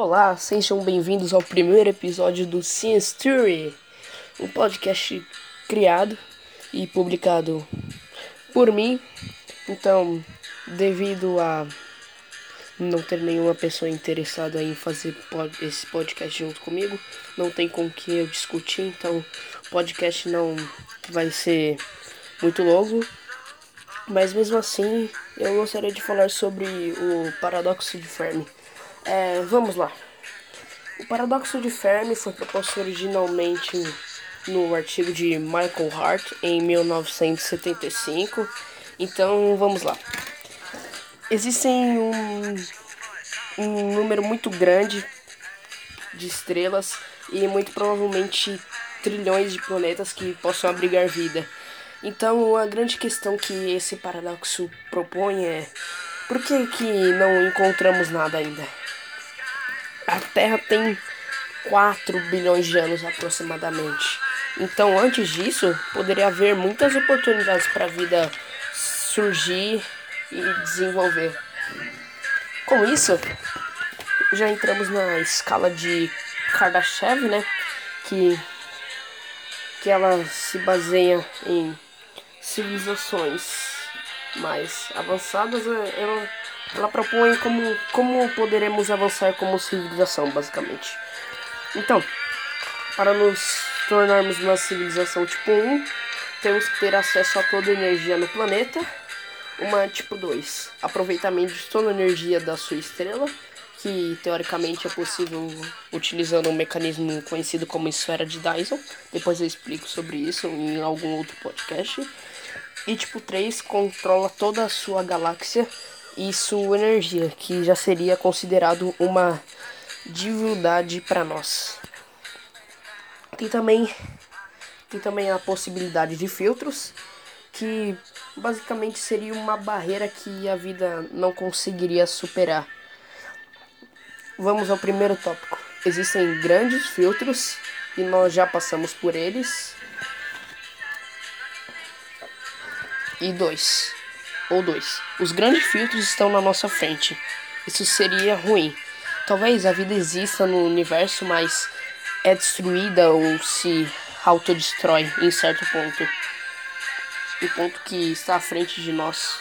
Olá, sejam bem-vindos ao primeiro episódio do Science Theory, um podcast criado e publicado por mim. Então, devido a não ter nenhuma pessoa interessada em fazer pod esse podcast junto comigo, não tem com que eu discutir, então o podcast não vai ser muito longo. Mas mesmo assim, eu gostaria de falar sobre o paradoxo de Fermi. É, vamos lá. O paradoxo de Fermi foi proposto originalmente no artigo de Michael Hart em 1975. Então vamos lá. Existem um, um número muito grande de estrelas e muito provavelmente trilhões de planetas que possam abrigar vida. Então a grande questão que esse paradoxo propõe é por que, que não encontramos nada ainda? a Terra tem 4 bilhões de anos aproximadamente. Então, antes disso, poderia haver muitas oportunidades para a vida surgir e desenvolver. Com isso, já entramos na escala de Kardashev, né? Que, que ela se baseia em civilizações mais avançadas. Ela ela propõe como, como poderemos avançar como civilização, basicamente. Então, para nos tornarmos uma civilização tipo 1, temos que ter acesso a toda a energia no planeta. Uma tipo 2, aproveitamento de toda a energia da sua estrela, que teoricamente é possível utilizando um mecanismo conhecido como esfera de Dyson. Depois eu explico sobre isso em algum outro podcast. E tipo 3, controla toda a sua galáxia e sua energia, que já seria considerado uma divindade para nós. Tem também, tem também a possibilidade de filtros, que basicamente seria uma barreira que a vida não conseguiria superar. Vamos ao primeiro tópico. Existem grandes filtros e nós já passamos por eles. E dois ou dois. Os grandes filtros estão na nossa frente. Isso seria ruim. Talvez a vida exista no universo, mas é destruída ou se autodestrói em certo ponto. O ponto que está à frente de nós.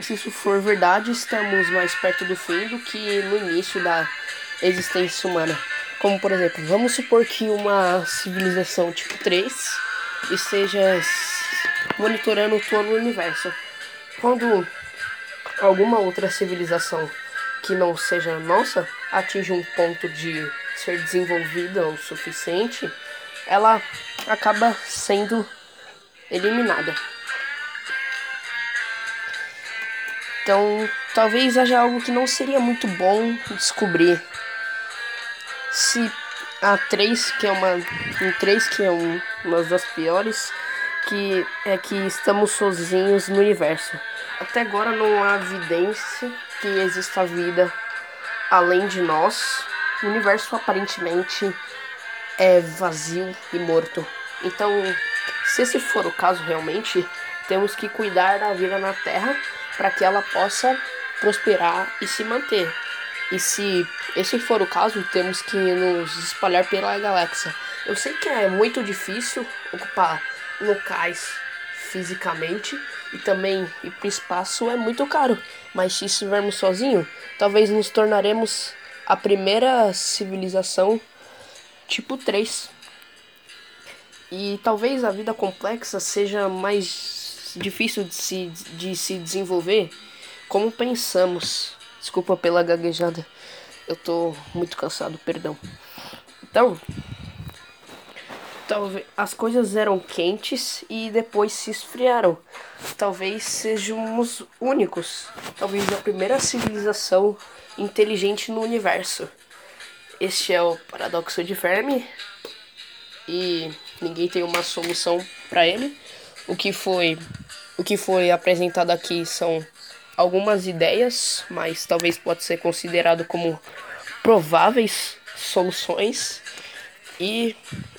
Se isso for verdade, estamos mais perto do fim do que no início da existência humana. Como por exemplo, vamos supor que uma civilização tipo 3 esteja monitorando todo o universo. Quando alguma outra civilização que não seja nossa atinge um ponto de ser desenvolvida o suficiente, ela acaba sendo eliminada. Então, talvez haja algo que não seria muito bom descobrir. Se a 3, que é uma. Em 3, que é um, uma das piores, que é que estamos sozinhos no universo. Até agora não há evidência que exista vida além de nós. O universo aparentemente é vazio e morto. Então, se esse for o caso realmente, temos que cuidar da vida na Terra para que ela possa prosperar e se manter. E se esse for o caso, temos que nos espalhar pela galáxia. Eu sei que é muito difícil ocupar locais fisicamente e também ir para o espaço é muito caro. Mas se estivermos sozinhos, talvez nos tornaremos a primeira civilização tipo 3. E talvez a vida complexa seja mais difícil de se, de se desenvolver como pensamos. Desculpa pela gaguejada. Eu tô muito cansado, perdão. Então, talvez as coisas eram quentes e depois se esfriaram. Talvez sejamos únicos, talvez a primeira civilização inteligente no universo. Este é o paradoxo de Fermi e ninguém tem uma solução para ele. O que foi o que foi apresentado aqui são algumas ideias, mas talvez pode ser considerado como prováveis soluções. E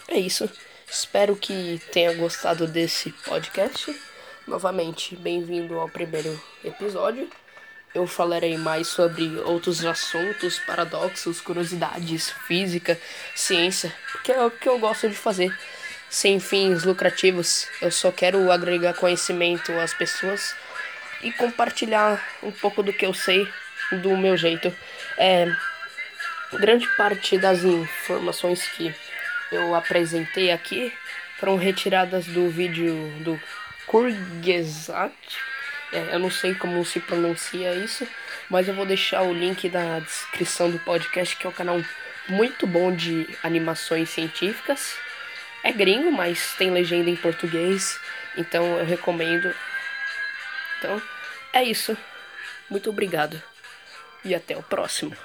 é isso. Espero que tenha gostado desse podcast. Novamente, bem-vindo ao primeiro episódio. eu falarei mais sobre outros assuntos, paradoxos, curiosidades, física, ciência, porque é o que eu gosto de fazer. Sem fins lucrativos, eu só quero agregar conhecimento às pessoas e compartilhar um pouco do que eu sei do meu jeito. É, grande parte das informações que eu apresentei aqui foram retiradas do vídeo do Kurgesat é, eu não sei como se pronuncia isso, mas eu vou deixar o link na descrição do podcast, que é um canal muito bom de animações científicas. É gringo, mas tem legenda em português, então eu recomendo. Então, é isso. Muito obrigado e até o próximo.